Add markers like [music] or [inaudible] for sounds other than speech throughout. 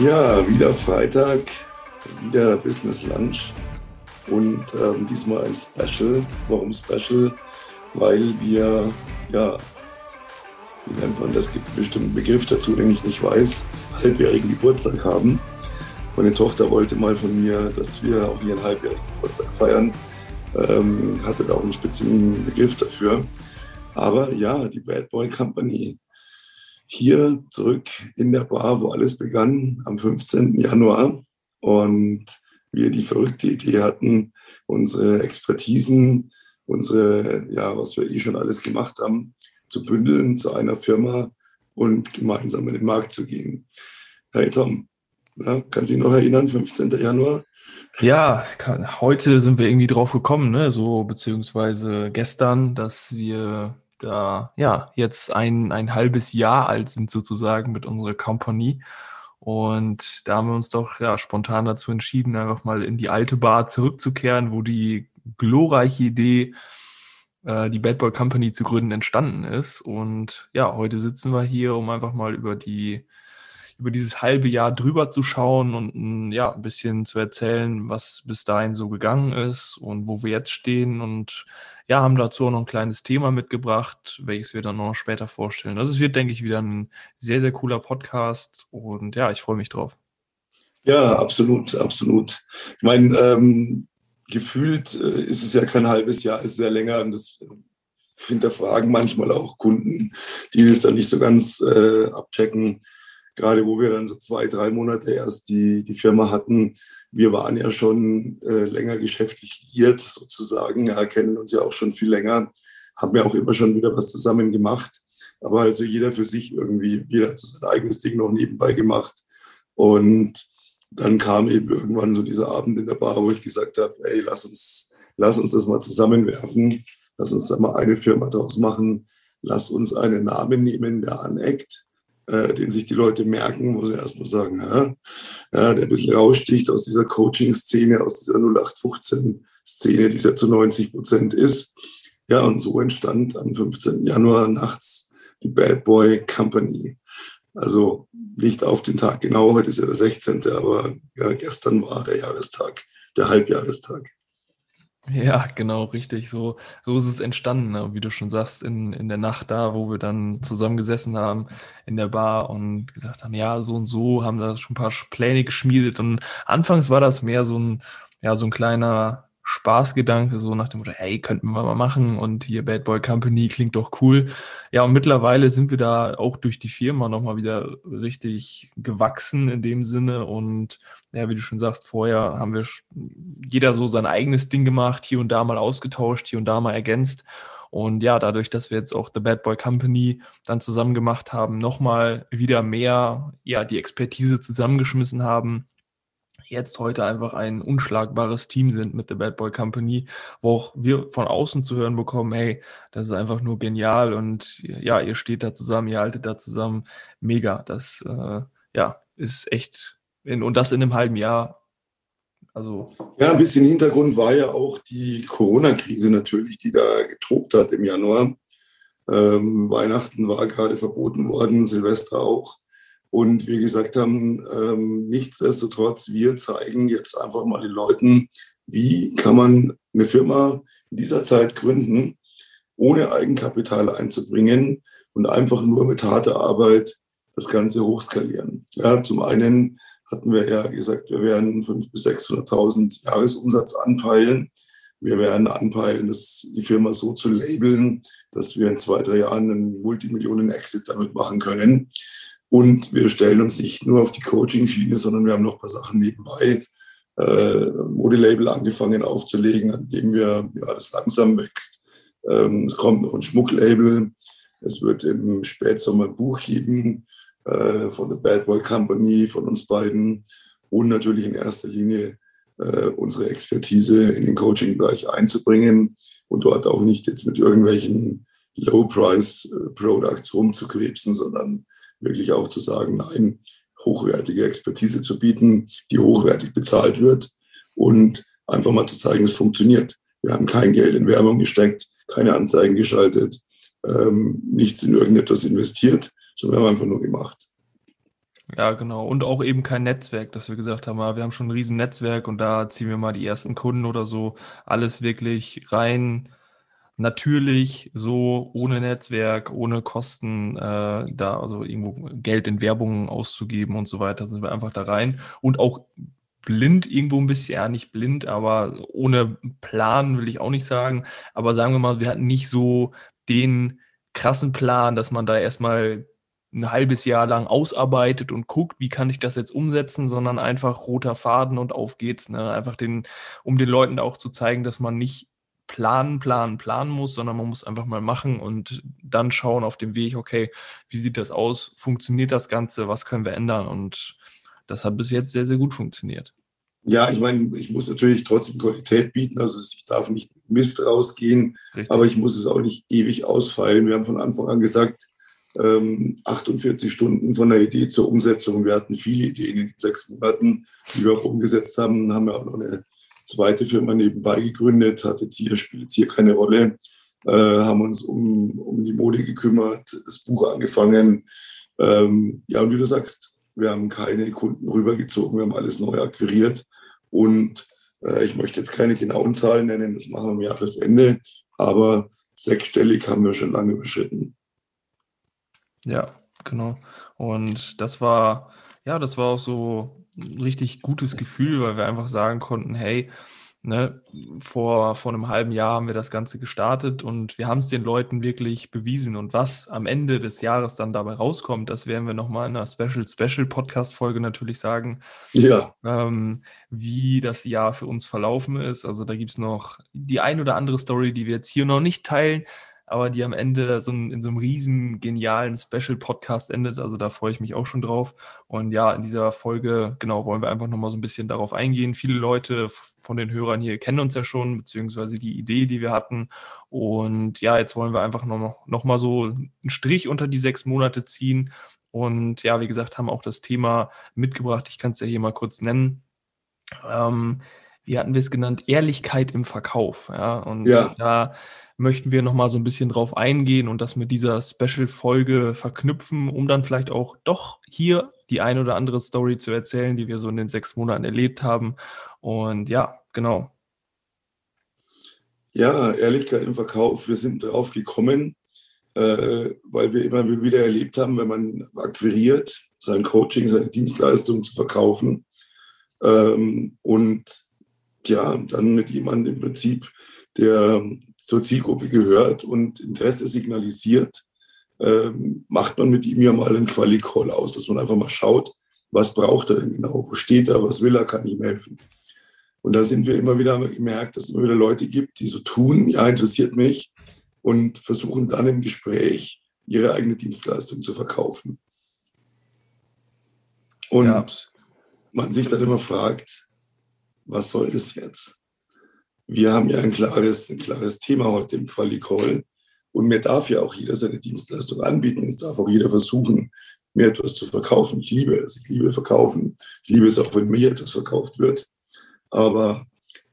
Ja, wieder Freitag, wieder Business Lunch und ähm, diesmal ein Special. Warum Special? Weil wir, ja, wie nennt man das, gibt einen bestimmten Begriff dazu, den ich nicht weiß, halbjährigen Geburtstag haben. Meine Tochter wollte mal von mir, dass wir auch ihren halbjährigen Geburtstag feiern, ähm, hatte da auch einen speziellen Begriff dafür. Aber ja, die Bad Boy Company hier zurück in der Bar, wo alles begann, am 15. Januar. Und wir die verrückte Idee hatten, unsere Expertisen, unsere, ja, was wir eh schon alles gemacht haben, zu bündeln zu einer Firma und gemeinsam in den Markt zu gehen. Hey Tom, ja, kannst du dich noch erinnern, 15. Januar? Ja, kann, heute sind wir irgendwie drauf gekommen, ne? so beziehungsweise gestern, dass wir da ja jetzt ein, ein halbes Jahr alt sind sozusagen mit unserer Company. Und da haben wir uns doch ja spontan dazu entschieden, einfach mal in die alte Bar zurückzukehren, wo die glorreiche Idee, äh, die Bad Boy Company zu gründen, entstanden ist. Und ja, heute sitzen wir hier, um einfach mal über die über dieses halbe Jahr drüber zu schauen und ja, ein bisschen zu erzählen, was bis dahin so gegangen ist und wo wir jetzt stehen und ja, haben dazu auch noch ein kleines Thema mitgebracht, welches wir dann noch später vorstellen. Also es wird, denke ich, wieder ein sehr, sehr cooler Podcast und ja, ich freue mich drauf. Ja, absolut, absolut. Ich meine, ähm, gefühlt äh, ist es ja kein halbes Jahr, ist es ja länger und das hinterfragen manchmal auch Kunden, die das dann nicht so ganz äh, abchecken gerade wo wir dann so zwei, drei Monate erst die, die Firma hatten, wir waren ja schon äh, länger geschäftlich liiert sozusagen, ja, kennen uns ja auch schon viel länger, haben ja auch immer schon wieder was zusammen gemacht. Aber also jeder für sich irgendwie, jeder hat so sein eigenes Ding noch nebenbei gemacht. Und dann kam eben irgendwann so dieser Abend in der Bar, wo ich gesagt habe, ey, lass uns, lass uns das mal zusammenwerfen, lass uns da mal eine Firma draus machen, lass uns einen Namen nehmen, der aneckt äh, den sich die Leute merken, wo sie erstmal sagen, ja, ja, der ein bisschen raussticht aus dieser Coaching-Szene, aus dieser 0815-Szene, die es ja zu 90 Prozent ist. Ja, und so entstand am 15. Januar nachts die Bad Boy Company. Also nicht auf den Tag genau, heute ist ja der 16., aber ja, gestern war der Jahrestag, der Halbjahrestag. Ja, genau, richtig. So, so ist es entstanden, ne? wie du schon sagst, in, in der Nacht da, wo wir dann zusammengesessen haben in der Bar und gesagt haben, ja, so und so, haben da schon ein paar Pläne geschmiedet. Und anfangs war das mehr so ein, ja, so ein kleiner Spaßgedanke, so nach dem Motto, hey, könnten wir mal machen und hier Bad Boy Company klingt doch cool. Ja, und mittlerweile sind wir da auch durch die Firma nochmal wieder richtig gewachsen in dem Sinne und ja, wie du schon sagst, vorher haben wir jeder so sein eigenes Ding gemacht, hier und da mal ausgetauscht, hier und da mal ergänzt. Und ja, dadurch, dass wir jetzt auch The Bad Boy Company dann zusammen gemacht haben, nochmal wieder mehr, ja, die Expertise zusammengeschmissen haben, jetzt heute einfach ein unschlagbares Team sind mit der Bad Boy Company, wo auch wir von außen zu hören bekommen, hey, das ist einfach nur genial und ja, ihr steht da zusammen, ihr haltet da zusammen, mega. Das äh, ja, ist echt, in, und das in einem halben Jahr. Also, ja, ein bisschen Hintergrund war ja auch die Corona-Krise natürlich, die da getobt hat im Januar. Ähm, Weihnachten war gerade verboten worden, Silvester auch. Und wir gesagt haben, ähm, nichtsdestotrotz, wir zeigen jetzt einfach mal den Leuten, wie kann man eine Firma in dieser Zeit gründen, ohne Eigenkapital einzubringen und einfach nur mit harter Arbeit das Ganze hochskalieren. Ja, zum einen hatten wir ja gesagt, wir werden 500.000 bis 600.000 Jahresumsatz anpeilen. Wir werden anpeilen, das, die Firma so zu labeln, dass wir in zwei, drei Jahren einen Multimillionen-Exit damit machen können. Und wir stellen uns nicht nur auf die Coaching-Schiene, sondern wir haben noch ein paar Sachen nebenbei. Äh, Modelabel angefangen aufzulegen, an dem wir, ja, das langsam wächst. Ähm, es kommt noch ein Schmucklabel. Es wird im Spätsommer ein Buch geben äh, von der Bad Boy Company, von uns beiden. Und natürlich in erster Linie äh, unsere Expertise in den Coaching-Bereich einzubringen und dort auch nicht jetzt mit irgendwelchen Low-Price-Products rumzukrebsen, sondern wirklich auch zu sagen, nein, hochwertige Expertise zu bieten, die hochwertig bezahlt wird und einfach mal zu zeigen, es funktioniert. Wir haben kein Geld in Werbung gesteckt, keine Anzeigen geschaltet, ähm, nichts in irgendetwas investiert, sondern wir haben einfach nur gemacht. Ja, genau. Und auch eben kein Netzwerk, dass wir gesagt haben, ah, wir haben schon ein riesen Netzwerk und da ziehen wir mal die ersten Kunden oder so. Alles wirklich rein natürlich, so ohne Netzwerk, ohne Kosten, äh, da also irgendwo Geld in Werbung auszugeben und so weiter, sind wir einfach da rein. Und auch blind irgendwo ein bisschen, ja, nicht blind, aber ohne Plan will ich auch nicht sagen. Aber sagen wir mal, wir hatten nicht so den krassen Plan, dass man da erstmal ein halbes Jahr lang ausarbeitet und guckt, wie kann ich das jetzt umsetzen, sondern einfach roter Faden und auf geht's. Ne? Einfach den, um den Leuten auch zu zeigen, dass man nicht planen, planen, planen muss, sondern man muss einfach mal machen und dann schauen auf dem Weg, okay, wie sieht das aus? Funktioniert das Ganze? Was können wir ändern? Und das hat bis jetzt sehr, sehr gut funktioniert. Ja, ich meine, ich muss natürlich trotzdem Qualität bieten. Also ich darf nicht Mist rausgehen, Richtig. aber ich muss es auch nicht ewig ausfeilen. Wir haben von Anfang an gesagt, ähm, 48 Stunden von der Idee zur Umsetzung. Wir hatten viele Ideen in den sechs Monaten, die wir auch umgesetzt haben. Haben wir auch noch eine zweite Firma nebenbei gegründet, hat jetzt hier, spielt jetzt hier keine Rolle. Äh, haben uns um, um die Mode gekümmert, das Buch angefangen. Ähm, ja, und wie du sagst, wir haben keine Kunden rübergezogen, wir haben alles neu akquiriert. Und äh, ich möchte jetzt keine genauen Zahlen nennen, das machen wir am Jahresende, aber sechsstellig haben wir schon lange überschritten. Ja, genau. Und das war, ja, das war auch so ein richtig gutes Gefühl, weil wir einfach sagen konnten, hey, Ne, vor, vor einem halben Jahr haben wir das Ganze gestartet und wir haben es den Leuten wirklich bewiesen. Und was am Ende des Jahres dann dabei rauskommt, das werden wir nochmal in einer Special, Special Podcast-Folge natürlich sagen. Ja. Ähm, wie das Jahr für uns verlaufen ist. Also da gibt es noch die ein oder andere Story, die wir jetzt hier noch nicht teilen, aber die am Ende so ein, in so einem riesen genialen Special-Podcast endet. Also da freue ich mich auch schon drauf. Und ja, in dieser Folge, genau, wollen wir einfach nochmal so ein bisschen darauf eingehen. Viele Leute von den Hörern hier kennen uns ja schon, beziehungsweise die Idee, die wir hatten. Und ja, jetzt wollen wir einfach noch, noch so einen Strich unter die sechs Monate ziehen. Und ja, wie gesagt, haben auch das Thema mitgebracht. Ich kann es ja hier mal kurz nennen. Ähm, wie hatten wir es genannt? Ehrlichkeit im Verkauf. Ja, und ja. da möchten wir nochmal so ein bisschen drauf eingehen und das mit dieser Special-Folge verknüpfen, um dann vielleicht auch doch hier die ein oder andere Story zu erzählen, die wir so in den sechs Monaten erlebt haben. Und ja, genau. Ja, Ehrlichkeit im Verkauf. Wir sind drauf gekommen, äh, weil wir immer wieder erlebt haben, wenn man akquiriert, sein Coaching, seine Dienstleistung zu verkaufen ähm, und ja, dann mit jemandem im Prinzip, der zur Zielgruppe gehört und Interesse signalisiert, ähm, macht man mit ihm ja mal einen Quali-Call aus, dass man einfach mal schaut, was braucht er denn genau, wo steht er, was will er, kann ich ihm helfen. Und da sind wir immer wieder gemerkt, dass es immer wieder Leute gibt, die so tun, ja, interessiert mich und versuchen dann im Gespräch ihre eigene Dienstleistung zu verkaufen. Und ja. man sich dann immer fragt, was soll das jetzt? wir haben ja ein klares, ein klares Thema heute im Quali-Call. Und mir darf ja auch jeder seine Dienstleistung anbieten. Es darf auch jeder versuchen, mir etwas zu verkaufen. Ich liebe es. Ich liebe Verkaufen. Ich liebe es auch, wenn mir etwas verkauft wird. Aber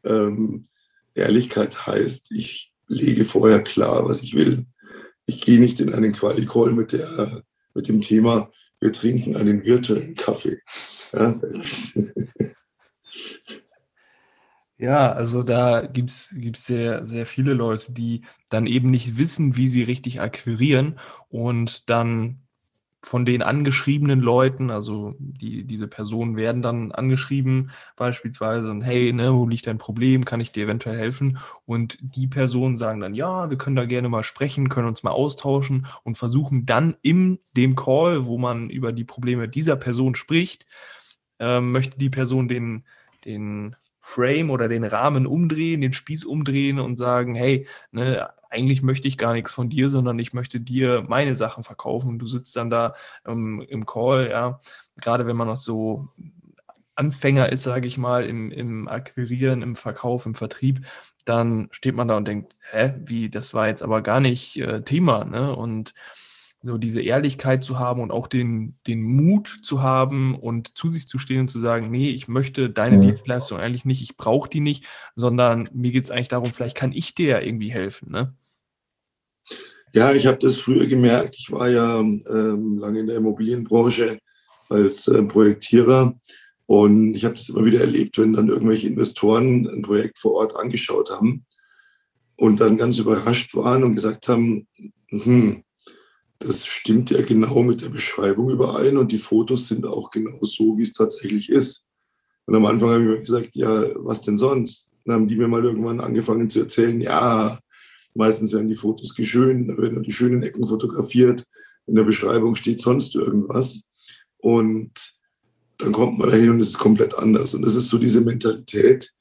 ähm, Ehrlichkeit heißt, ich lege vorher klar, was ich will. Ich gehe nicht in einen Quali-Call mit, mit dem Thema, wir trinken einen virtuellen Kaffee. Ja? Ja, also da gibt's gibt's sehr, sehr viele Leute, die dann eben nicht wissen, wie sie richtig akquirieren und dann von den angeschriebenen Leuten, also die, diese Personen werden dann angeschrieben beispielsweise und hey, ne, wo liegt dein Problem, kann ich dir eventuell helfen? Und die Personen sagen dann, ja, wir können da gerne mal sprechen, können uns mal austauschen und versuchen dann in dem Call, wo man über die Probleme dieser Person spricht, äh, möchte die Person den, den Frame oder den Rahmen umdrehen, den Spieß umdrehen und sagen, hey, ne, eigentlich möchte ich gar nichts von dir, sondern ich möchte dir meine Sachen verkaufen. Und du sitzt dann da ähm, im Call, ja, gerade wenn man noch so Anfänger ist, sage ich mal, im, im Akquirieren, im Verkauf, im Vertrieb, dann steht man da und denkt, hä, wie, das war jetzt aber gar nicht äh, Thema, ne? Und so diese Ehrlichkeit zu haben und auch den, den Mut zu haben und zu sich zu stehen und zu sagen, nee, ich möchte deine mhm. Dienstleistung eigentlich nicht, ich brauche die nicht, sondern mir geht es eigentlich darum, vielleicht kann ich dir ja irgendwie helfen. Ne? Ja, ich habe das früher gemerkt. Ich war ja ähm, lange in der Immobilienbranche als äh, Projektierer. Und ich habe das immer wieder erlebt, wenn dann irgendwelche Investoren ein Projekt vor Ort angeschaut haben und dann ganz überrascht waren und gesagt haben, hm, das stimmt ja genau mit der Beschreibung überein und die Fotos sind auch genau so, wie es tatsächlich ist. Und am Anfang habe ich mir gesagt, ja, was denn sonst? Dann haben die mir mal irgendwann angefangen zu erzählen, ja, meistens werden die Fotos geschönt, da werden die schönen Ecken fotografiert, in der Beschreibung steht sonst irgendwas. Und dann kommt man dahin und es ist komplett anders. Und das ist so diese Mentalität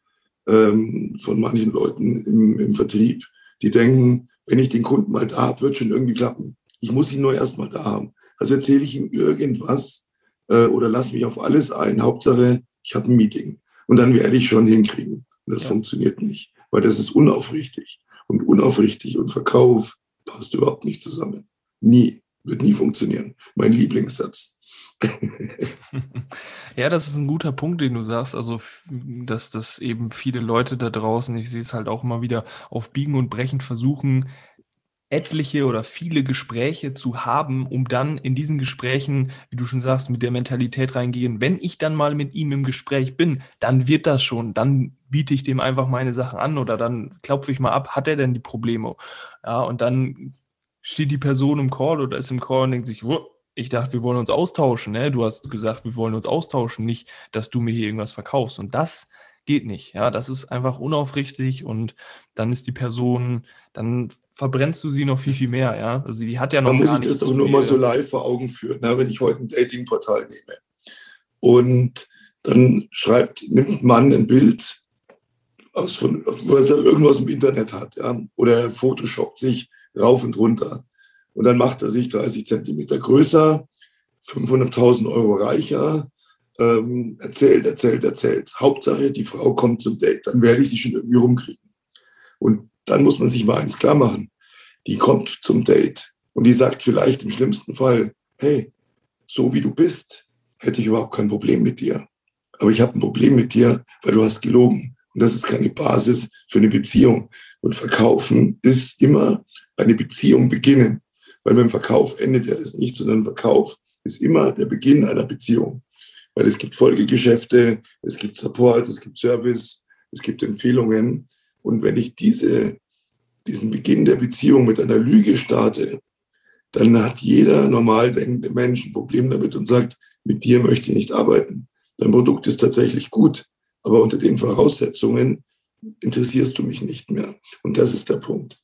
ähm, von manchen Leuten im, im Vertrieb, die denken, wenn ich den Kunden mal da habe, wird schon irgendwie klappen. Ich muss ihn nur erst mal da haben. Also erzähle ich ihm irgendwas äh, oder lass mich auf alles ein. Hauptsache, ich habe ein Meeting. Und dann werde ich schon hinkriegen. Und das ja. funktioniert nicht, weil das ist unaufrichtig. Und unaufrichtig und Verkauf passt überhaupt nicht zusammen. Nie. Wird nie funktionieren. Mein Lieblingssatz. [laughs] ja, das ist ein guter Punkt, den du sagst. Also, dass das eben viele Leute da draußen, ich sehe es halt auch immer wieder auf Biegen und Brechen versuchen, etliche oder viele Gespräche zu haben, um dann in diesen Gesprächen, wie du schon sagst, mit der Mentalität reingehen. Wenn ich dann mal mit ihm im Gespräch bin, dann wird das schon. Dann biete ich dem einfach meine Sachen an oder dann klopfe ich mal ab, hat er denn die Probleme? Ja, und dann steht die Person im Call oder ist im Call und denkt sich, ich dachte, wir wollen uns austauschen. Ne? Du hast gesagt, wir wollen uns austauschen, nicht, dass du mir hier irgendwas verkaufst. Und das geht nicht. Ja, das ist einfach unaufrichtig und dann ist die Person, dann verbrennst du sie noch viel, viel mehr. Ja, also die hat ja noch. Man muss sich das doch nur mal so live vor Augen führen, ne? wenn ich heute ein Datingportal nehme. Und dann schreibt, nimmt ein Mann ein Bild aus von, wo er irgendwas im Internet hat, ja, oder er photoshoppt sich rauf und runter. Und dann macht er sich 30 Zentimeter größer, 500.000 Euro reicher, ähm, erzählt, erzählt, erzählt. Hauptsache, die Frau kommt zum Date, dann werde ich sie schon irgendwie rumkriegen. Und dann muss man sich mal eins klar machen. Die kommt zum Date und die sagt vielleicht im schlimmsten Fall, hey, so wie du bist, hätte ich überhaupt kein Problem mit dir. Aber ich habe ein Problem mit dir, weil du hast gelogen. Und das ist keine Basis für eine Beziehung. Und Verkaufen ist immer eine Beziehung beginnen. Weil beim Verkauf endet ja das nicht, sondern Verkauf ist immer der Beginn einer Beziehung. Weil es gibt Folgegeschäfte, es gibt Support, es gibt Service, es gibt Empfehlungen. Und wenn ich diese, diesen Beginn der Beziehung mit einer Lüge starte, dann hat jeder normal denkende Mensch ein Problem damit und sagt, mit dir möchte ich nicht arbeiten. Dein Produkt ist tatsächlich gut, aber unter den Voraussetzungen interessierst du mich nicht mehr. Und das ist der Punkt.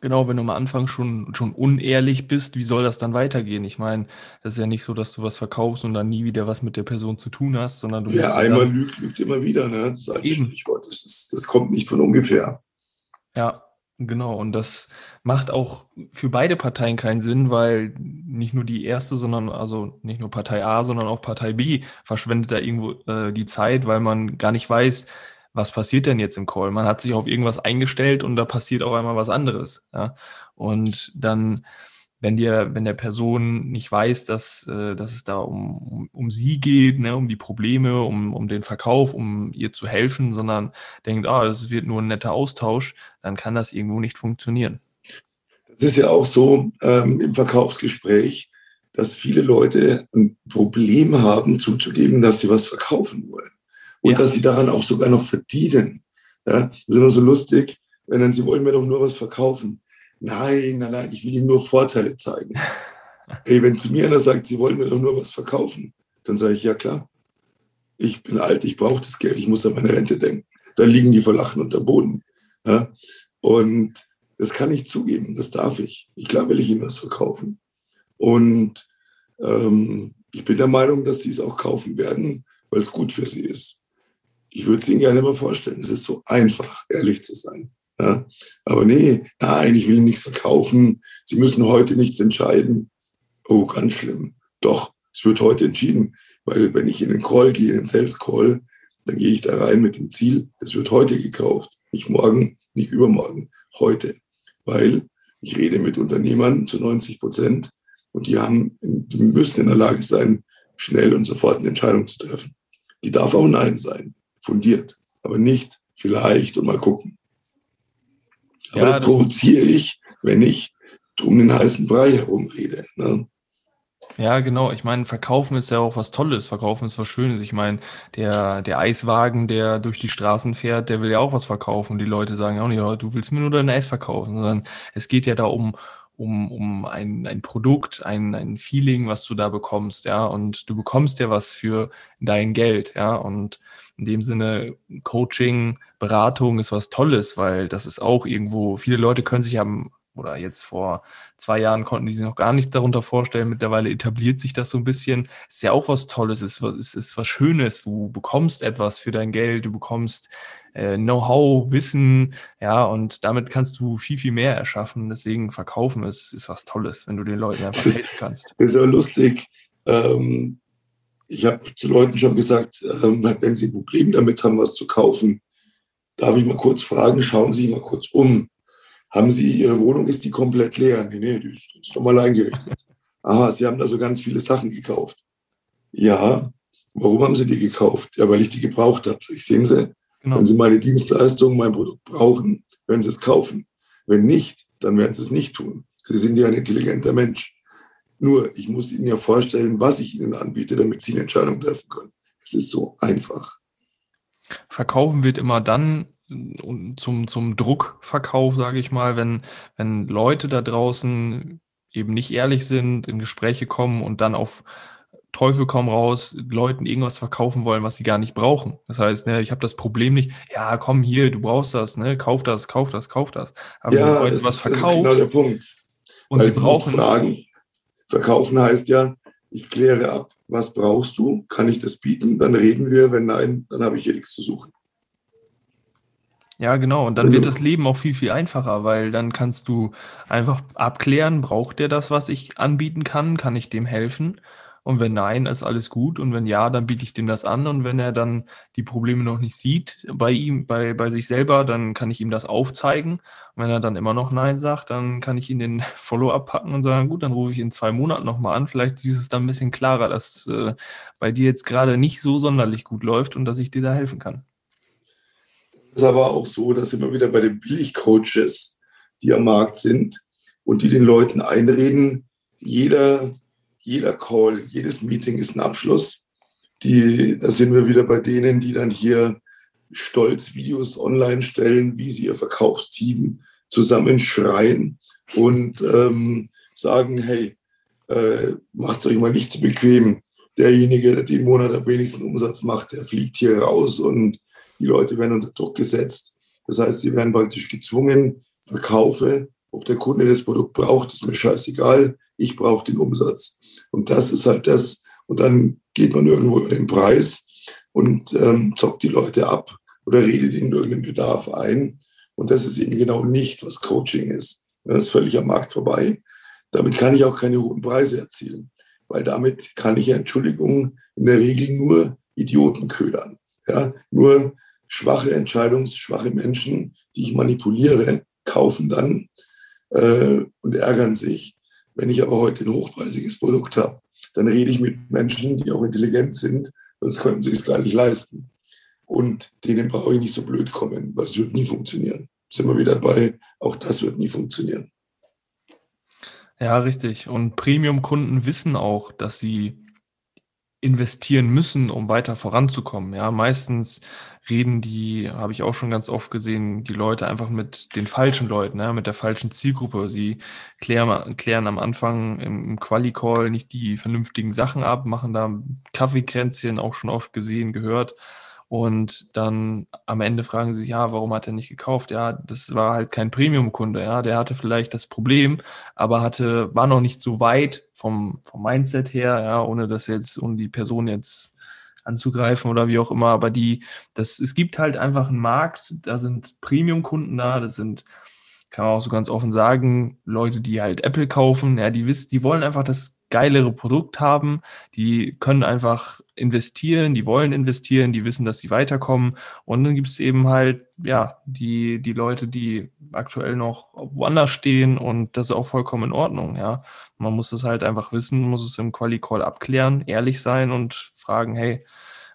Genau, wenn du am Anfang schon, schon unehrlich bist, wie soll das dann weitergehen? Ich meine, das ist ja nicht so, dass du was verkaufst und dann nie wieder was mit der Person zu tun hast, sondern du. Wer einmal lügt, lügt immer wieder, ne? Das alte Eben. Sprichwort. Das, ist, das kommt nicht von ungefähr. Ja, genau. Und das macht auch für beide Parteien keinen Sinn, weil nicht nur die erste, sondern also nicht nur Partei A, sondern auch Partei B verschwendet da irgendwo äh, die Zeit, weil man gar nicht weiß, was passiert denn jetzt im Call? Man hat sich auf irgendwas eingestellt und da passiert auf einmal was anderes. Ja? Und dann, wenn dir, wenn der Person nicht weiß, dass, äh, dass es da um, um, um sie geht, ne, um die Probleme, um, um den Verkauf, um ihr zu helfen, sondern denkt, ah, das wird nur ein netter Austausch, dann kann das irgendwo nicht funktionieren. Das ist ja auch so ähm, im Verkaufsgespräch, dass viele Leute ein Problem haben, zuzugeben, dass sie was verkaufen wollen und ja. dass sie daran auch sogar noch verdienen. Ja, das ist immer so lustig, wenn dann, sie wollen mir doch nur was verkaufen. Nein, nein, nein, ich will ihnen nur Vorteile zeigen. [laughs] Hey, wenn zu mir einer sagt, sie wollen mir doch nur was verkaufen, dann sage ich, ja klar, ich bin alt, ich brauche das Geld, ich muss an meine Rente denken. Dann liegen die vor Lachen unter Boden. Ja? Und das kann ich zugeben, das darf ich. Ich klar will ich ihnen was verkaufen. Und ähm, ich bin der Meinung, dass sie es auch kaufen werden, weil es gut für sie ist ich würde es Ihnen gerne mal vorstellen. Es ist so einfach, ehrlich zu sein. Ja? Aber nee, nein, ich will Ihnen nichts verkaufen. Sie müssen heute nichts entscheiden. Oh, ganz schlimm. Doch, es wird heute entschieden. Weil wenn ich in den Call gehe, in den Sales Call, dann gehe ich da rein mit dem Ziel, es wird heute gekauft. Nicht morgen, nicht übermorgen, heute. Weil ich rede mit Unternehmern zu 90 Prozent und die haben, die müssen in der Lage sein, schnell und sofort eine Entscheidung zu treffen. Die darf auch Nein sein fundiert, aber nicht vielleicht und mal gucken. Aber ja, das, das provoziere ich, wenn ich drum den heißen Brei herumrede. Ne? Ja, genau. Ich meine, Verkaufen ist ja auch was Tolles. Verkaufen ist was Schönes. Ich meine, der, der Eiswagen, der durch die Straßen fährt, der will ja auch was verkaufen. Die Leute sagen auch nicht, ja, du willst mir nur dein Eis verkaufen, sondern es geht ja da um, um, um ein, ein Produkt, ein, ein Feeling, was du da bekommst, ja. Und du bekommst ja was für dein Geld, ja. Und in dem Sinne, Coaching, Beratung ist was Tolles, weil das ist auch irgendwo, viele Leute können sich am oder jetzt vor zwei Jahren konnten die sich noch gar nichts darunter vorstellen. Mittlerweile etabliert sich das so ein bisschen. Ist ja auch was Tolles, ist, ist, ist was Schönes. Du bekommst etwas für dein Geld, du bekommst äh, Know-how, Wissen, ja, und damit kannst du viel, viel mehr erschaffen. Deswegen verkaufen ist, ist was Tolles, wenn du den Leuten einfach helfen kannst. Das ist ja lustig. Ähm, ich habe zu Leuten schon gesagt, ähm, wenn sie ein Problem damit haben, was zu kaufen, darf ich mal kurz fragen, schauen Sie mal kurz um haben Sie, Ihre Wohnung, ist die komplett leer? Nee, nee, die ist ganz normal eingerichtet. Aha, Sie haben also ganz viele Sachen gekauft. Ja, warum haben Sie die gekauft? Ja, weil ich die gebraucht habe. Ich sehen Sie, genau. wenn Sie meine Dienstleistung, mein Produkt brauchen, werden Sie es kaufen. Wenn nicht, dann werden Sie es nicht tun. Sie sind ja ein intelligenter Mensch. Nur, ich muss Ihnen ja vorstellen, was ich Ihnen anbiete, damit Sie eine Entscheidung treffen können. Es ist so einfach. Verkaufen wird immer dann zum, zum Druckverkauf, sage ich mal, wenn, wenn Leute da draußen eben nicht ehrlich sind, in Gespräche kommen und dann auf Teufel komm raus, Leuten irgendwas verkaufen wollen, was sie gar nicht brauchen. Das heißt, ne, ich habe das Problem nicht, ja, komm hier, du brauchst das, ne, kauf das, kauf das, kauf das. Aber ja, wenn Leute was verkaufen. Das ist genau der Punkt. Und Weil sie brauchen Fragen. Verkaufen heißt ja, ich kläre ab, was brauchst du? Kann ich das bieten? Dann reden wir. Wenn nein, dann habe ich hier nichts zu suchen. Ja, genau. Und dann wird das Leben auch viel, viel einfacher, weil dann kannst du einfach abklären, braucht der das, was ich anbieten kann? Kann ich dem helfen? Und wenn nein, ist alles gut. Und wenn ja, dann biete ich dem das an. Und wenn er dann die Probleme noch nicht sieht bei ihm, bei, bei sich selber, dann kann ich ihm das aufzeigen. Und wenn er dann immer noch Nein sagt, dann kann ich ihn den [laughs] Follow-up packen und sagen, gut, dann rufe ich in zwei Monaten nochmal an. Vielleicht siehst du es dann ein bisschen klarer, dass äh, bei dir jetzt gerade nicht so sonderlich gut läuft und dass ich dir da helfen kann ist aber auch so, dass immer wieder bei den Billigcoaches, die am Markt sind und die den Leuten einreden, jeder, jeder Call, jedes Meeting ist ein Abschluss. Die, da sind wir wieder bei denen, die dann hier stolz Videos online stellen, wie sie ihr Verkaufsteam zusammenschreien und ähm, sagen, hey, äh, macht euch mal nicht zu bequem. Derjenige, der den Monat am wenigsten Umsatz macht, der fliegt hier raus und die Leute werden unter Druck gesetzt. Das heißt, sie werden praktisch gezwungen, verkaufe, ob der Kunde das Produkt braucht, ist mir scheißegal. Ich brauche den Umsatz. Und das ist halt das. Und dann geht man irgendwo über den Preis und ähm, zockt die Leute ab oder redet ihnen irgendeinen Bedarf ein. Und das ist eben genau nicht, was Coaching ist. Das ist völlig am Markt vorbei. Damit kann ich auch keine hohen Preise erzielen, weil damit kann ich, Entschuldigung, in der Regel nur Idioten ködern. Ja, nur schwache entscheidungsschwache Menschen, die ich manipuliere, kaufen dann äh, und ärgern sich. Wenn ich aber heute ein hochpreisiges Produkt habe, dann rede ich mit Menschen, die auch intelligent sind, sonst könnten sie es gar nicht leisten. Und denen brauche ich nicht so blöd kommen, weil es wird nie funktionieren. Sind wir wieder dabei, auch das wird nie funktionieren. Ja, richtig. Und Premium-Kunden wissen auch, dass sie investieren müssen, um weiter voranzukommen. Ja, meistens reden die, habe ich auch schon ganz oft gesehen, die Leute einfach mit den falschen Leuten, ja, mit der falschen Zielgruppe. Sie klären, klären am Anfang im Quali-Call nicht die vernünftigen Sachen ab, machen da Kaffeekränzchen, auch schon oft gesehen, gehört und dann am Ende fragen sie sich, ja, warum hat er nicht gekauft? Ja, das war halt kein Premium-Kunde, ja, der hatte vielleicht das Problem, aber hatte, war noch nicht so weit vom, vom Mindset her, ja, ohne das jetzt, ohne die Person jetzt anzugreifen oder wie auch immer, aber die, das, es gibt halt einfach einen Markt, da sind Premium-Kunden da, das sind kann man auch so ganz offen sagen, Leute, die halt Apple kaufen, ja, die wissen, die wollen einfach das geilere Produkt haben, die können einfach investieren, die wollen investieren, die wissen, dass sie weiterkommen. Und dann gibt es eben halt, ja, die, die Leute, die aktuell noch woanders stehen und das ist auch vollkommen in Ordnung, ja. Man muss es halt einfach wissen, muss es im Quali-Call abklären, ehrlich sein und fragen, hey,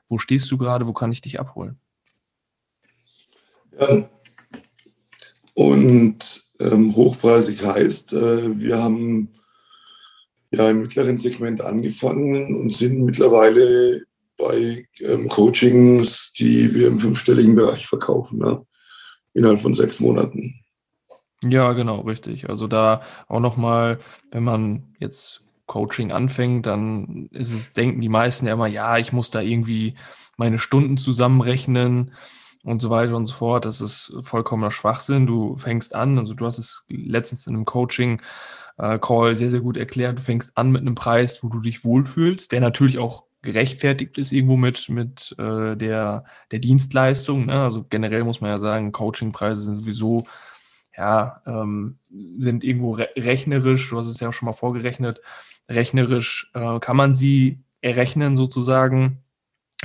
wo stehst du gerade, wo kann ich dich abholen? Ja, und ähm, hochpreisig heißt, äh, wir haben ja im mittleren Segment angefangen und sind mittlerweile bei ähm, Coachings, die wir im fünfstelligen Bereich verkaufen, ne? innerhalb von sechs Monaten. Ja, genau, richtig. Also da auch nochmal, wenn man jetzt Coaching anfängt, dann ist es, denken die meisten ja immer, ja, ich muss da irgendwie meine Stunden zusammenrechnen und so weiter und so fort. Das ist vollkommener Schwachsinn. Du fängst an, also du hast es letztens in einem Coaching äh, Call sehr, sehr gut erklärt. Du fängst an mit einem Preis, wo du dich wohlfühlst, der natürlich auch gerechtfertigt ist irgendwo mit, mit äh, der, der Dienstleistung. Ne? Also generell muss man ja sagen, Coachingpreise sind sowieso ja, ähm, sind irgendwo re rechnerisch, du hast es ja auch schon mal vorgerechnet, rechnerisch äh, kann man sie errechnen sozusagen.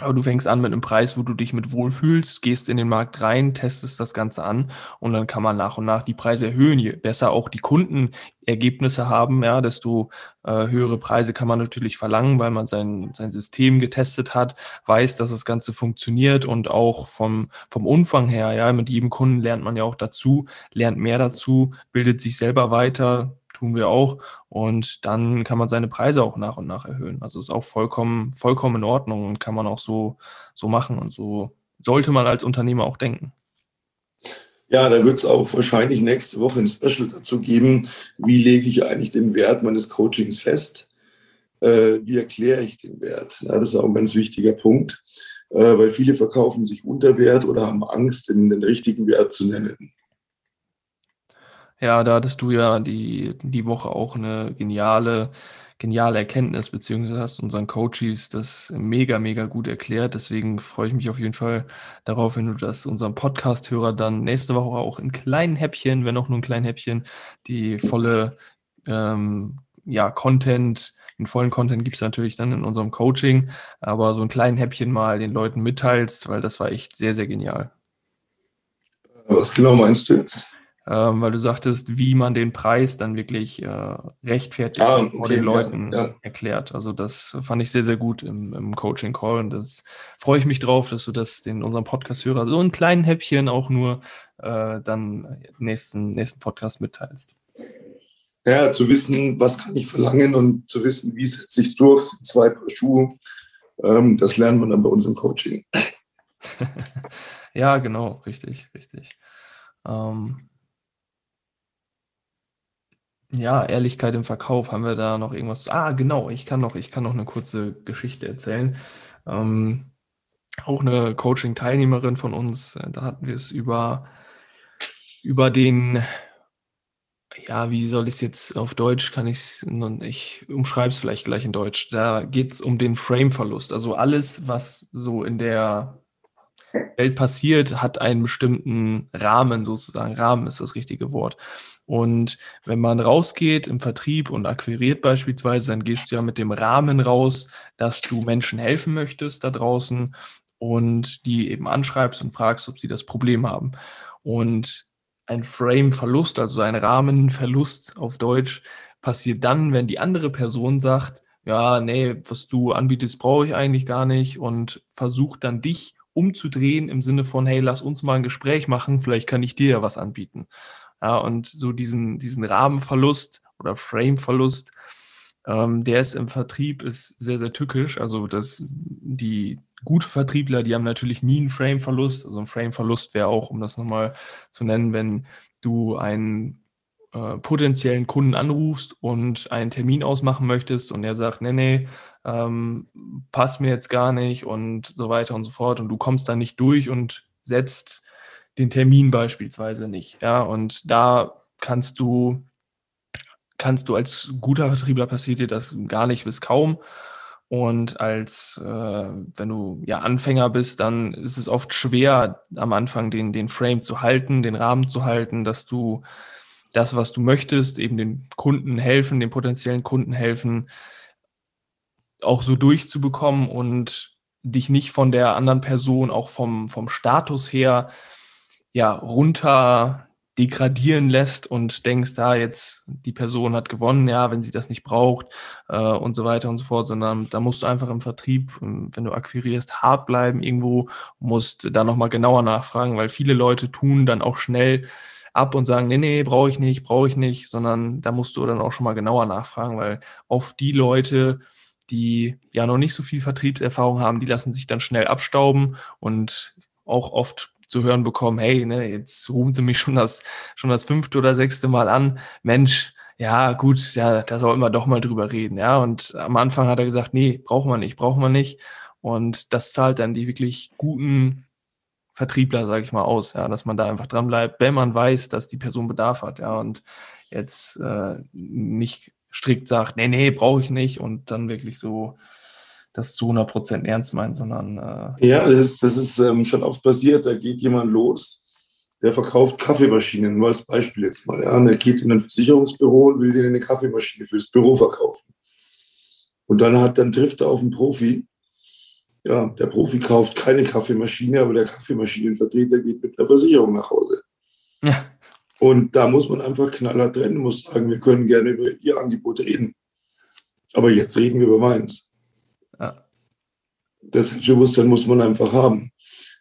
Aber du fängst an mit einem Preis, wo du dich mit wohlfühlst, gehst in den Markt rein, testest das Ganze an und dann kann man nach und nach die Preise erhöhen. Je besser auch die Kundenergebnisse haben, ja, desto äh, höhere Preise kann man natürlich verlangen, weil man sein, sein System getestet hat, weiß, dass das Ganze funktioniert und auch vom, vom Umfang her, ja, mit jedem Kunden lernt man ja auch dazu, lernt mehr dazu, bildet sich selber weiter, tun wir auch. Und dann kann man seine Preise auch nach und nach erhöhen. Also ist auch vollkommen, vollkommen in Ordnung und kann man auch so, so machen. Und so sollte man als Unternehmer auch denken. Ja, da wird es auch wahrscheinlich nächste Woche ein Special dazu geben, wie lege ich eigentlich den Wert meines Coachings fest? Äh, wie erkläre ich den Wert? Ja, das ist auch ein ganz wichtiger Punkt, äh, weil viele verkaufen sich unter Wert oder haben Angst, den, den richtigen Wert zu nennen. Ja, da hattest du ja die, die Woche auch eine geniale, geniale Erkenntnis, beziehungsweise hast unseren Coaches das mega, mega gut erklärt. Deswegen freue ich mich auf jeden Fall darauf, wenn du das unserem Podcast-Hörer dann nächste Woche auch in kleinen Häppchen, wenn auch nur ein kleinen Häppchen, die volle ähm, ja, Content, den vollen Content gibt es natürlich dann in unserem Coaching, aber so ein kleinen Häppchen mal den Leuten mitteilst, weil das war echt sehr, sehr genial. Was genau meinst du jetzt? Ähm, weil du sagtest, wie man den Preis dann wirklich äh, rechtfertigt ah, okay, vor den Leuten ja, ja. erklärt. Also das fand ich sehr, sehr gut im, im Coaching Call und das freue ich mich drauf, dass du das den unserem Podcast-Hörer so ein kleinen Häppchen auch nur äh, dann nächsten, nächsten Podcast mitteilst. Ja, zu wissen, was kann ich verlangen und zu wissen, wie setze ich es durch, sind zwei Paar Schuhe. Ähm, das lernt man dann bei uns im Coaching. [laughs] ja, genau, richtig, richtig. Ähm, ja, Ehrlichkeit im Verkauf, haben wir da noch irgendwas? Ah, genau, ich kann noch, ich kann noch eine kurze Geschichte erzählen. Ähm, auch eine Coaching-Teilnehmerin von uns, äh, da hatten wir es über, über den, ja, wie soll ich es jetzt auf Deutsch, kann ich es, ich umschreibe es vielleicht gleich in Deutsch. Da geht es um den Frame-Verlust. Also alles, was so in der Welt passiert, hat einen bestimmten Rahmen sozusagen. Rahmen ist das richtige Wort. Und wenn man rausgeht im Vertrieb und akquiriert beispielsweise, dann gehst du ja mit dem Rahmen raus, dass du Menschen helfen möchtest da draußen und die eben anschreibst und fragst, ob sie das Problem haben. Und ein Frame-Verlust, also ein Rahmenverlust auf Deutsch, passiert dann, wenn die andere Person sagt, ja, nee, was du anbietest, brauche ich eigentlich gar nicht und versucht dann dich umzudrehen im Sinne von, hey, lass uns mal ein Gespräch machen, vielleicht kann ich dir ja was anbieten. Ja, und so diesen, diesen Rahmenverlust oder Frameverlust, ähm, der ist im Vertrieb ist sehr, sehr tückisch. Also das, die gute Vertriebler, die haben natürlich nie einen Frameverlust. Also ein Frameverlust wäre auch, um das nochmal zu nennen, wenn du einen äh, potenziellen Kunden anrufst und einen Termin ausmachen möchtest und er sagt, nee, nee, ähm, passt mir jetzt gar nicht und so weiter und so fort und du kommst dann nicht durch und setzt den Termin beispielsweise nicht. Ja, und da kannst du, kannst du als guter Vertriebler passiert dir das gar nicht bis kaum. Und als äh, wenn du ja Anfänger bist, dann ist es oft schwer, am Anfang den, den Frame zu halten, den Rahmen zu halten, dass du das, was du möchtest, eben den Kunden helfen, den potenziellen Kunden helfen, auch so durchzubekommen und dich nicht von der anderen Person, auch vom, vom Status her, ja, runter degradieren lässt und denkst, da ah, jetzt die Person hat gewonnen, ja, wenn sie das nicht braucht äh, und so weiter und so fort, sondern da musst du einfach im Vertrieb, wenn du akquirierst, hart bleiben irgendwo, musst da nochmal genauer nachfragen, weil viele Leute tun dann auch schnell ab und sagen, nee, nee, brauche ich nicht, brauche ich nicht, sondern da musst du dann auch schon mal genauer nachfragen, weil oft die Leute, die ja noch nicht so viel Vertriebserfahrung haben, die lassen sich dann schnell abstauben und auch oft zu hören bekommen, hey, ne, jetzt rufen sie mich schon das, schon das fünfte oder sechste Mal an. Mensch, ja, gut, ja, da sollten wir doch mal drüber reden, ja. Und am Anfang hat er gesagt, nee, braucht man nicht, braucht man nicht. Und das zahlt dann die wirklich guten Vertriebler, sage ich mal, aus, ja, dass man da einfach dran bleibt, wenn man weiß, dass die Person Bedarf hat, ja, und jetzt äh, nicht strikt sagt, nee, nee, brauche ich nicht und dann wirklich so das zu 100 Prozent ernst meint, sondern. Äh, ja, das ist, das ist ähm, schon oft passiert. Da geht jemand los, der verkauft Kaffeemaschinen, nur als Beispiel jetzt mal. Ja. Und er geht in ein Versicherungsbüro und will denen eine Kaffeemaschine fürs Büro verkaufen. Und dann, hat, dann trifft er auf einen Profi. Ja, der Profi kauft keine Kaffeemaschine, aber der Kaffeemaschinenvertreter geht mit einer Versicherung nach Hause. Ja. Und da muss man einfach knaller trennen, muss sagen, wir können gerne über Ihr Angebot reden. Aber jetzt reden wir über meins. Das Bewusstsein muss man einfach haben.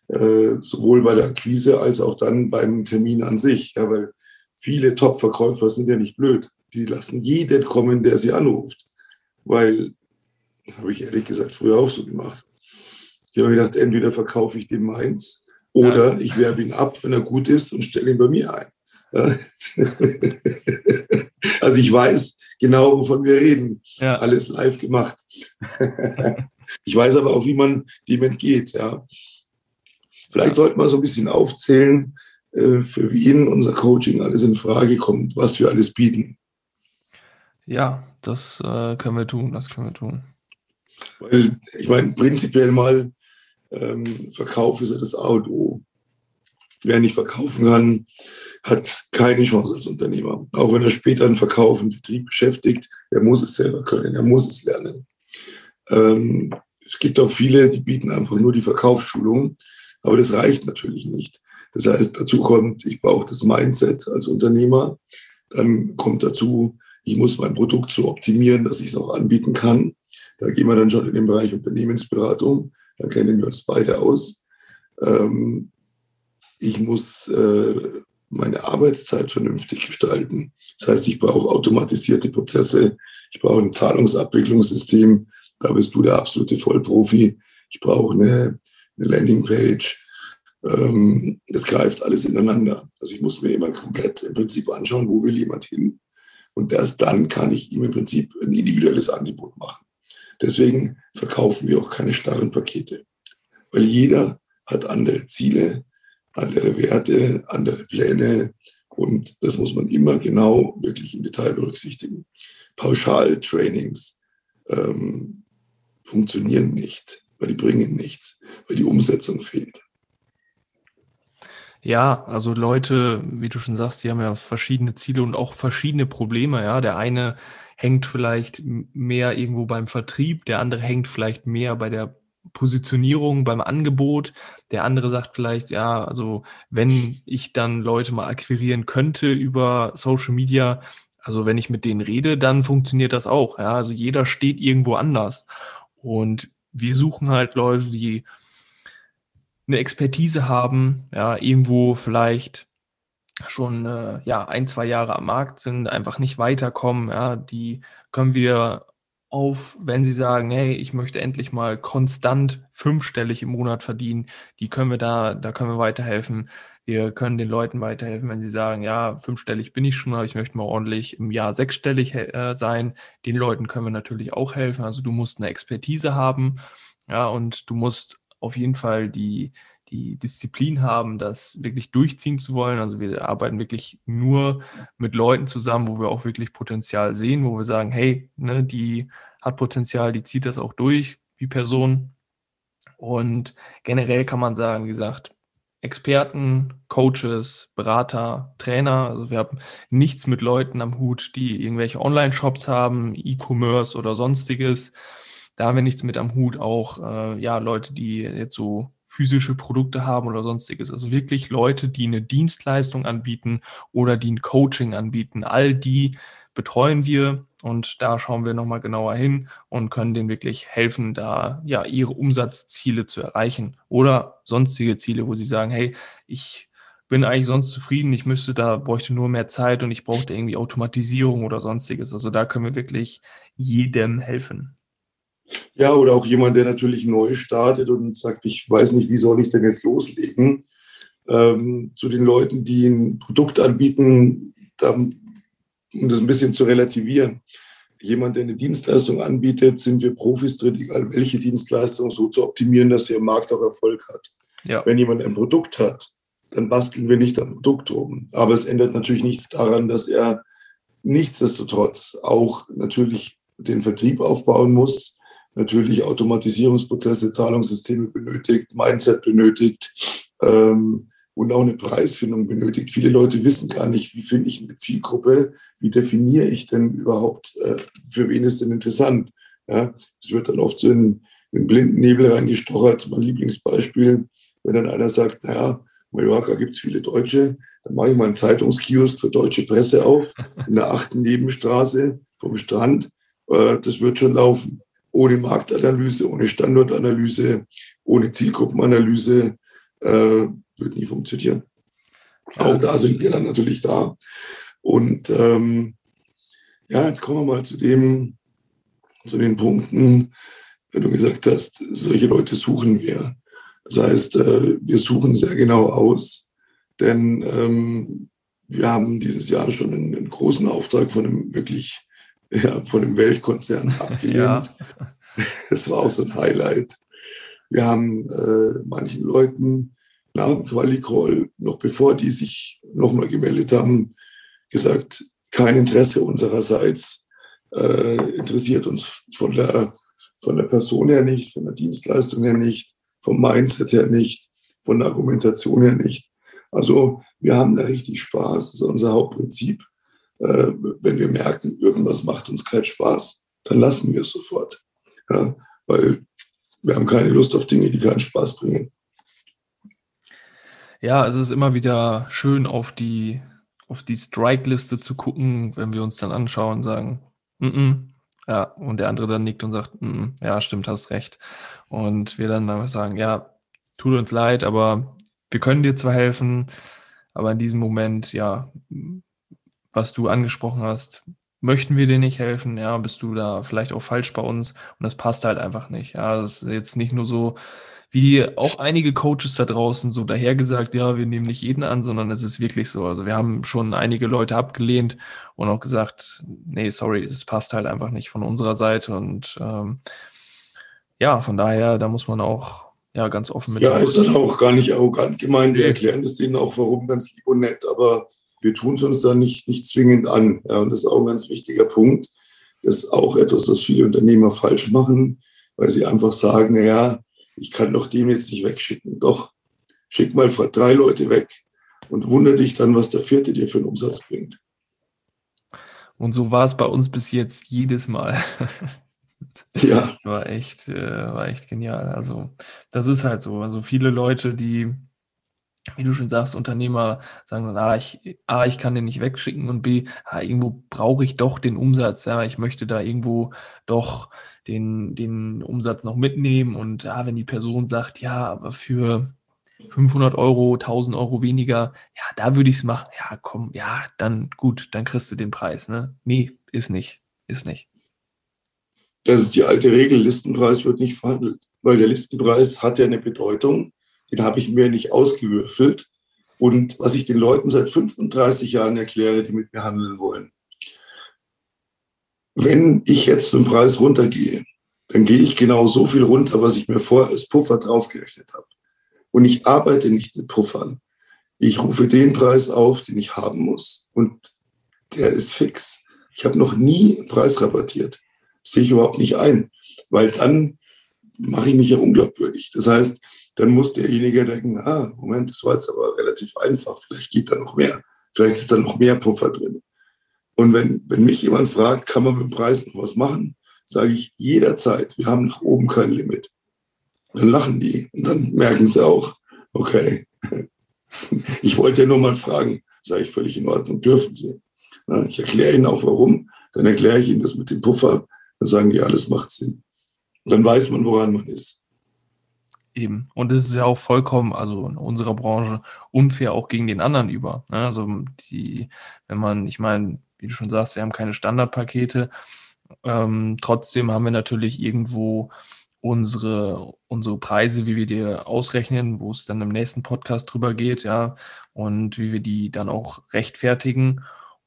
Äh, sowohl bei der Akquise als auch dann beim Termin an sich. Ja, weil viele Top-Verkäufer sind ja nicht blöd. Die lassen jeden kommen, der sie anruft. Weil, das habe ich ehrlich gesagt früher auch so gemacht. Ich habe gedacht, entweder verkaufe ich dem meins oder ja. ich werbe ihn ab, wenn er gut ist und stelle ihn bei mir ein. Ja. [laughs] also ich weiß, genau, wovon wir reden. Ja. Alles live gemacht. [laughs] ich weiß aber auch, wie man dem entgeht. Ja. Vielleicht sollten wir so ein bisschen aufzählen, äh, für wen unser Coaching alles in Frage kommt, was wir alles bieten. Ja, das äh, können wir tun, das können wir tun. Weil, ich meine, prinzipiell mal, ähm, Verkauf ist ja das A und O. Wer nicht verkaufen kann, hat keine Chance als Unternehmer. Auch wenn er später einen Verkauf, einen Vertrieb beschäftigt, er muss es selber können, er muss es lernen. Ähm, es gibt auch viele, die bieten einfach nur die Verkaufsschulung, aber das reicht natürlich nicht. Das heißt, dazu kommt, ich brauche das Mindset als Unternehmer. Dann kommt dazu, ich muss mein Produkt so optimieren, dass ich es auch anbieten kann. Da gehen wir dann schon in den Bereich Unternehmensberatung. Da kennen wir uns beide aus. Ähm, ich muss äh, meine Arbeitszeit vernünftig gestalten. Das heißt, ich brauche automatisierte Prozesse, ich brauche ein Zahlungsabwicklungssystem, da bist du der absolute Vollprofi. Ich brauche eine, eine Landingpage. Ähm, das greift alles ineinander. Also ich muss mir immer komplett im Prinzip anschauen, wo will jemand hin. Und erst dann kann ich ihm im Prinzip ein individuelles Angebot machen. Deswegen verkaufen wir auch keine starren Pakete, weil jeder hat andere Ziele, andere Werte, andere Pläne. Und das muss man immer genau wirklich im Detail berücksichtigen. Pauschaltrainings ähm, funktionieren nicht, weil die bringen nichts, weil die Umsetzung fehlt. Ja, also Leute, wie du schon sagst, die haben ja verschiedene Ziele und auch verschiedene Probleme. Ja, der eine hängt vielleicht mehr irgendwo beim Vertrieb, der andere hängt vielleicht mehr bei der Positionierung beim Angebot. Der andere sagt vielleicht, ja, also wenn ich dann Leute mal akquirieren könnte über Social Media, also wenn ich mit denen rede, dann funktioniert das auch. Ja, also jeder steht irgendwo anders. Und wir suchen halt Leute, die eine Expertise haben, ja, irgendwo vielleicht schon äh, ja ein, zwei Jahre am Markt sind, einfach nicht weiterkommen, ja, die können wir auf, wenn Sie sagen, hey, ich möchte endlich mal konstant fünfstellig im Monat verdienen, die können wir da, da können wir weiterhelfen. Wir können den Leuten weiterhelfen, wenn sie sagen, ja, fünfstellig bin ich schon, aber ich möchte mal ordentlich im Jahr sechsstellig äh, sein. Den Leuten können wir natürlich auch helfen. Also du musst eine Expertise haben, ja, und du musst auf jeden Fall die, die Disziplin haben, das wirklich durchziehen zu wollen. Also wir arbeiten wirklich nur mit Leuten zusammen, wo wir auch wirklich Potenzial sehen, wo wir sagen, hey, ne, die hat Potenzial, die zieht das auch durch, wie Person. Und generell kann man sagen, wie gesagt, Experten, Coaches, Berater, Trainer. Also wir haben nichts mit Leuten am Hut, die irgendwelche Online-Shops haben, E-Commerce oder sonstiges. Da haben wir nichts mit am Hut. Auch äh, ja Leute, die jetzt so physische Produkte haben oder sonstiges. Also wirklich Leute, die eine Dienstleistung anbieten oder die ein Coaching anbieten. All die betreuen wir und da schauen wir nochmal genauer hin und können denen wirklich helfen, da ja ihre Umsatzziele zu erreichen oder sonstige Ziele, wo sie sagen, hey, ich bin eigentlich sonst zufrieden. Ich müsste da, bräuchte nur mehr Zeit und ich brauchte irgendwie Automatisierung oder sonstiges. Also da können wir wirklich jedem helfen. Ja, oder auch jemand, der natürlich neu startet und sagt, ich weiß nicht, wie soll ich denn jetzt loslegen. Ähm, zu den Leuten, die ein Produkt anbieten, da, um das ein bisschen zu relativieren. Jemand, der eine Dienstleistung anbietet, sind wir Profis drin, egal welche Dienstleistung, so zu optimieren, dass er im Markt auch Erfolg hat. Ja. Wenn jemand ein Produkt hat, dann basteln wir nicht am Produkt rum. Aber es ändert natürlich nichts daran, dass er nichtsdestotrotz auch natürlich den Vertrieb aufbauen muss, natürlich Automatisierungsprozesse, Zahlungssysteme benötigt, Mindset benötigt ähm, und auch eine Preisfindung benötigt. Viele Leute wissen gar nicht, wie finde ich eine Zielgruppe, wie definiere ich denn überhaupt, äh, für wen ist denn interessant. Ja, es wird dann oft so in, in blinden Nebel reingestochert. Mein Lieblingsbeispiel, wenn dann einer sagt, naja, Mallorca gibt es viele Deutsche, dann mache ich mal einen Zeitungskiosk für deutsche Presse auf, in der achten Nebenstraße vom Strand. Äh, das wird schon laufen ohne Marktanalyse, ohne Standortanalyse, ohne Zielgruppenanalyse äh, wird nie funktionieren. Auch da sind wir dann natürlich da. Und ähm, ja, jetzt kommen wir mal zu dem, zu den Punkten, wenn du gesagt hast, solche Leute suchen wir. Das heißt, äh, wir suchen sehr genau aus, denn ähm, wir haben dieses Jahr schon einen, einen großen Auftrag von einem wirklich ja, von dem Weltkonzern [laughs] abgelehnt. Ja. Das war auch so ein Highlight. Wir haben äh, manchen Leuten nach dem Quali-Call, noch bevor die sich nochmal gemeldet haben, gesagt, kein Interesse unsererseits, äh, interessiert uns von der, von der Person her nicht, von der Dienstleistung her nicht, vom Mindset her nicht, von der Argumentation her nicht. Also wir haben da richtig Spaß, das ist unser Hauptprinzip. Äh, wenn wir merken, irgendwas macht uns keinen Spaß, dann lassen wir es sofort. Ja, weil wir haben keine Lust auf Dinge, die keinen Spaß bringen. Ja, es ist immer wieder schön, auf die, auf die Strike-Liste zu gucken, wenn wir uns dann anschauen und sagen, mm -mm, ja, und der andere dann nickt und sagt, mm ja, stimmt, hast recht. Und wir dann sagen, ja, tut uns leid, aber wir können dir zwar helfen, aber in diesem Moment, ja, was du angesprochen hast, möchten wir dir nicht helfen, ja, bist du da vielleicht auch falsch bei uns und das passt halt einfach nicht. Ja, das ist jetzt nicht nur so, wie auch einige Coaches da draußen so dahergesagt, ja, wir nehmen nicht jeden an, sondern es ist wirklich so. Also wir haben schon einige Leute abgelehnt und auch gesagt, nee, sorry, es passt halt einfach nicht von unserer Seite und ähm, ja, von daher, da muss man auch ja ganz offen mit. Ja, ist das auch gar nicht arrogant gemeint. Wir erklären es denen auch, warum ganz lieb und nett, aber wir tun es uns da nicht, nicht zwingend an. Ja, und das ist auch ein ganz wichtiger Punkt. Das ist auch etwas, was viele Unternehmer falsch machen, weil sie einfach sagen, ja, ich kann doch dem jetzt nicht wegschicken. Doch, schick mal drei Leute weg und wundere dich dann, was der vierte dir für einen Umsatz bringt. Und so war es bei uns bis jetzt jedes Mal. [laughs] ja. War echt, äh, war echt genial. Also, das ist halt so. Also viele Leute, die wie du schon sagst, Unternehmer sagen dann, ah, ich, A, ich kann den nicht wegschicken und B, ah, irgendwo brauche ich doch den Umsatz, ja, ich möchte da irgendwo doch den, den Umsatz noch mitnehmen und ah, wenn die Person sagt, ja, aber für 500 Euro, 1000 Euro weniger, ja, da würde ich es machen, ja, komm, ja, dann gut, dann kriegst du den Preis, ne? Nee, ist nicht, ist nicht. Das ist die alte Regel, Listenpreis wird nicht verhandelt, weil der Listenpreis hat ja eine Bedeutung, den habe ich mir nicht ausgewürfelt. Und was ich den Leuten seit 35 Jahren erkläre, die mit mir handeln wollen. Wenn ich jetzt für den Preis runtergehe, dann gehe ich genau so viel runter, was ich mir vorher als Puffer draufgerechnet habe. Und ich arbeite nicht mit Puffern. Ich rufe den Preis auf, den ich haben muss. Und der ist fix. Ich habe noch nie einen Preis rabattiert. Das sehe ich überhaupt nicht ein, weil dann mache ich mich ja unglaubwürdig. Das heißt, dann muss derjenige denken, ah, Moment, das war jetzt aber relativ einfach, vielleicht geht da noch mehr, vielleicht ist da noch mehr Puffer drin. Und wenn, wenn mich jemand fragt, kann man mit dem Preis noch was machen, sage ich jederzeit, wir haben nach oben kein Limit. Dann lachen die und dann merken sie auch, okay, [laughs] ich wollte ja nur mal fragen, sage ich völlig in Ordnung, dürfen sie. Ich erkläre ihnen auch warum, dann erkläre ich ihnen das mit dem Puffer, dann sagen die, alles macht Sinn. Und dann weiß man, woran man ist. Eben. Und es ist ja auch vollkommen, also in unserer Branche, unfair auch gegen den anderen über. Ne? Also die, wenn man, ich meine, wie du schon sagst, wir haben keine Standardpakete. Ähm, trotzdem haben wir natürlich irgendwo unsere, unsere Preise, wie wir die ausrechnen, wo es dann im nächsten Podcast drüber geht, ja, und wie wir die dann auch rechtfertigen.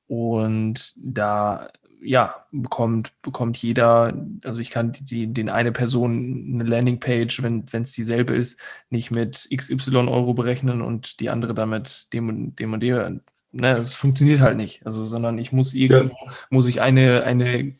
Und da ja, bekommt, bekommt jeder, also ich kann die, den eine Person eine Landingpage, wenn es dieselbe ist, nicht mit XY Euro berechnen und die andere damit dem, dem und dem. Ne, es funktioniert halt nicht. Also, sondern ich muss irgendwo, ja. muss ich eine, eine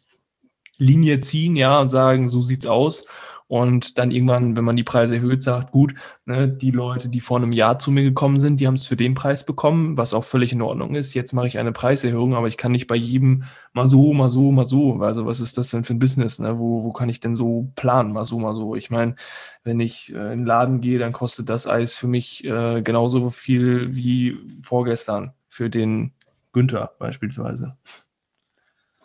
Linie ziehen, ja, und sagen, so sieht's aus und dann irgendwann, wenn man die Preise erhöht, sagt, gut, ne, die Leute, die vor einem Jahr zu mir gekommen sind, die haben es für den Preis bekommen, was auch völlig in Ordnung ist. Jetzt mache ich eine Preiserhöhung, aber ich kann nicht bei jedem mal so, mal so, mal so. Also was ist das denn für ein Business? Ne? Wo, wo kann ich denn so planen, mal so, mal so? Ich meine, wenn ich äh, in den Laden gehe, dann kostet das Eis für mich äh, genauso viel wie vorgestern für den Günther beispielsweise.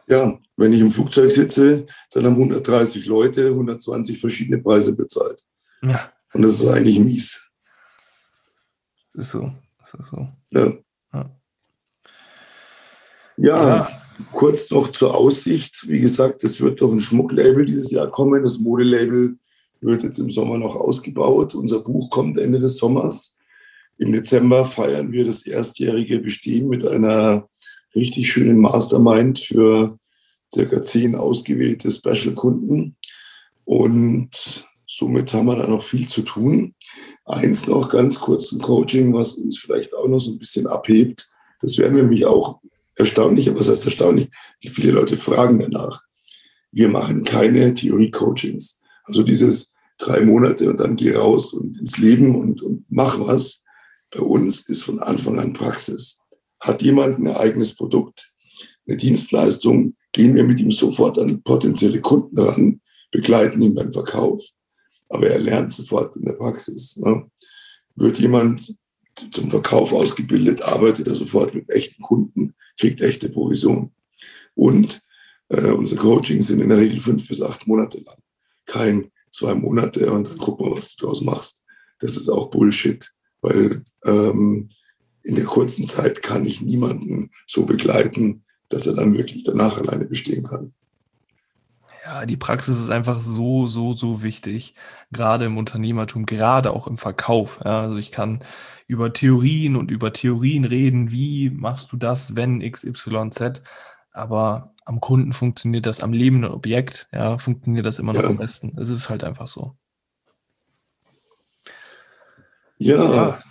Ja, wenn ich im Flugzeug sitze, dann haben 130 Leute 120 verschiedene Preise bezahlt. Ja. Und das ist eigentlich mies. Das ist so. Das ist so. Ja. Ja, ja, ja. kurz noch zur Aussicht. Wie gesagt, es wird doch ein Schmucklabel dieses Jahr kommen. Das Modelabel wird jetzt im Sommer noch ausgebaut. Unser Buch kommt Ende des Sommers. Im Dezember feiern wir das erstjährige Bestehen mit einer richtig schönen Mastermind für circa zehn ausgewählte Special-Kunden. Und somit haben wir da noch viel zu tun. Eins noch ganz kurz ein Coaching, was uns vielleicht auch noch so ein bisschen abhebt. Das wäre nämlich auch erstaunlich, aber was heißt erstaunlich? Viele Leute fragen danach. Wir machen keine Theorie-Coachings. Also dieses drei Monate und dann geh raus und ins Leben und, und mach was. Bei uns ist von Anfang an Praxis. Hat jemand ein eigenes Produkt, eine Dienstleistung, gehen wir mit ihm sofort an potenzielle Kunden ran, begleiten ihn beim Verkauf. Aber er lernt sofort in der Praxis. Ne? Wird jemand zum Verkauf ausgebildet, arbeitet er sofort mit echten Kunden, kriegt echte Provision. Und äh, unsere Coachings sind in der Regel fünf bis acht Monate lang. Kein zwei Monate und dann guck mal, was du daraus machst. Das ist auch Bullshit, weil ähm, in der kurzen Zeit kann ich niemanden so begleiten, dass er dann wirklich danach alleine bestehen kann. Ja, die Praxis ist einfach so, so, so wichtig, gerade im Unternehmertum, gerade auch im Verkauf. Ja, also ich kann über Theorien und über Theorien reden, wie machst du das, wenn XYZ, aber am Kunden funktioniert das, am lebenden Objekt, ja, funktioniert das immer noch ja. am besten. Es ist halt einfach so. Ja, ja,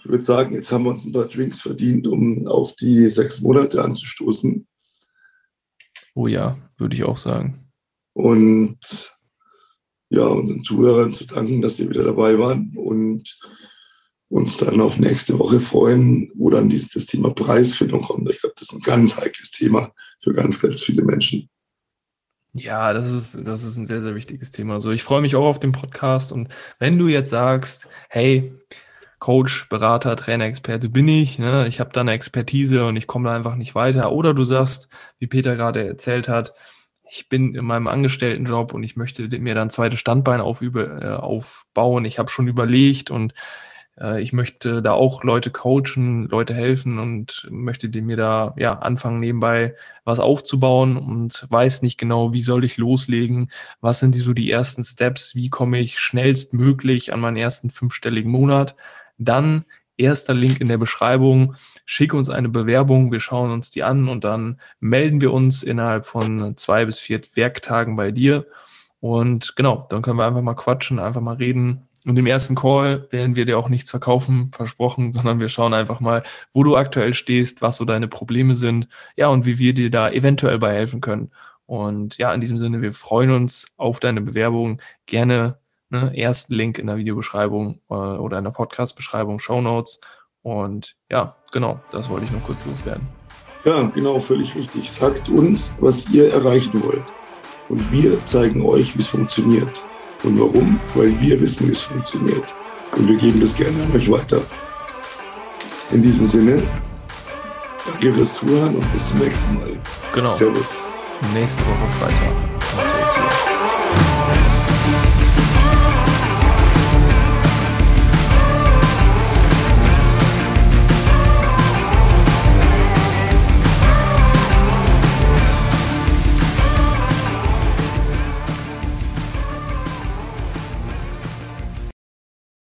ich würde sagen, jetzt haben wir uns ein paar Drinks verdient, um auf die sechs Monate anzustoßen. Oh ja, würde ich auch sagen. Und ja, unseren Zuhörern zu danken, dass sie wieder dabei waren und uns dann auf nächste Woche freuen, wo dann dieses Thema Preisfindung kommt. Ich glaube, das ist ein ganz heikles Thema für ganz, ganz viele Menschen. Ja, das ist, das ist ein sehr, sehr wichtiges Thema. Also ich freue mich auch auf den Podcast und wenn du jetzt sagst, hey, Coach, Berater, Trainer, Experte bin ich. Ne? Ich habe da eine Expertise und ich komme da einfach nicht weiter. Oder du sagst, wie Peter gerade erzählt hat, ich bin in meinem Angestelltenjob und ich möchte mir dann ein zweites Standbein auf, über, äh, aufbauen. Ich habe schon überlegt und äh, ich möchte da auch Leute coachen, Leute helfen und möchte mir da ja anfangen nebenbei was aufzubauen und weiß nicht genau, wie soll ich loslegen, was sind die so die ersten Steps, wie komme ich schnellstmöglich an meinen ersten fünfstelligen Monat dann erster Link in der Beschreibung. Schicke uns eine Bewerbung, wir schauen uns die an und dann melden wir uns innerhalb von zwei bis vier Werktagen bei dir. Und genau, dann können wir einfach mal quatschen, einfach mal reden. Und im ersten Call werden wir dir auch nichts verkaufen, versprochen, sondern wir schauen einfach mal, wo du aktuell stehst, was so deine Probleme sind, ja, und wie wir dir da eventuell bei helfen können. Und ja, in diesem Sinne, wir freuen uns auf deine Bewerbung. Gerne Ne? Ersten Link in der Videobeschreibung äh, oder in der Podcast-Beschreibung, Show Notes. Und ja, genau, das wollte ich noch kurz loswerden. Ja, genau, völlig richtig. Sagt uns, was ihr erreichen wollt. Und wir zeigen euch, wie es funktioniert. Und warum? Weil wir wissen, wie es funktioniert. Und wir geben das gerne an euch weiter. In diesem Sinne, danke fürs Zuhören und bis zum nächsten Mal. Genau. Servus. Nächste Woche Freitag.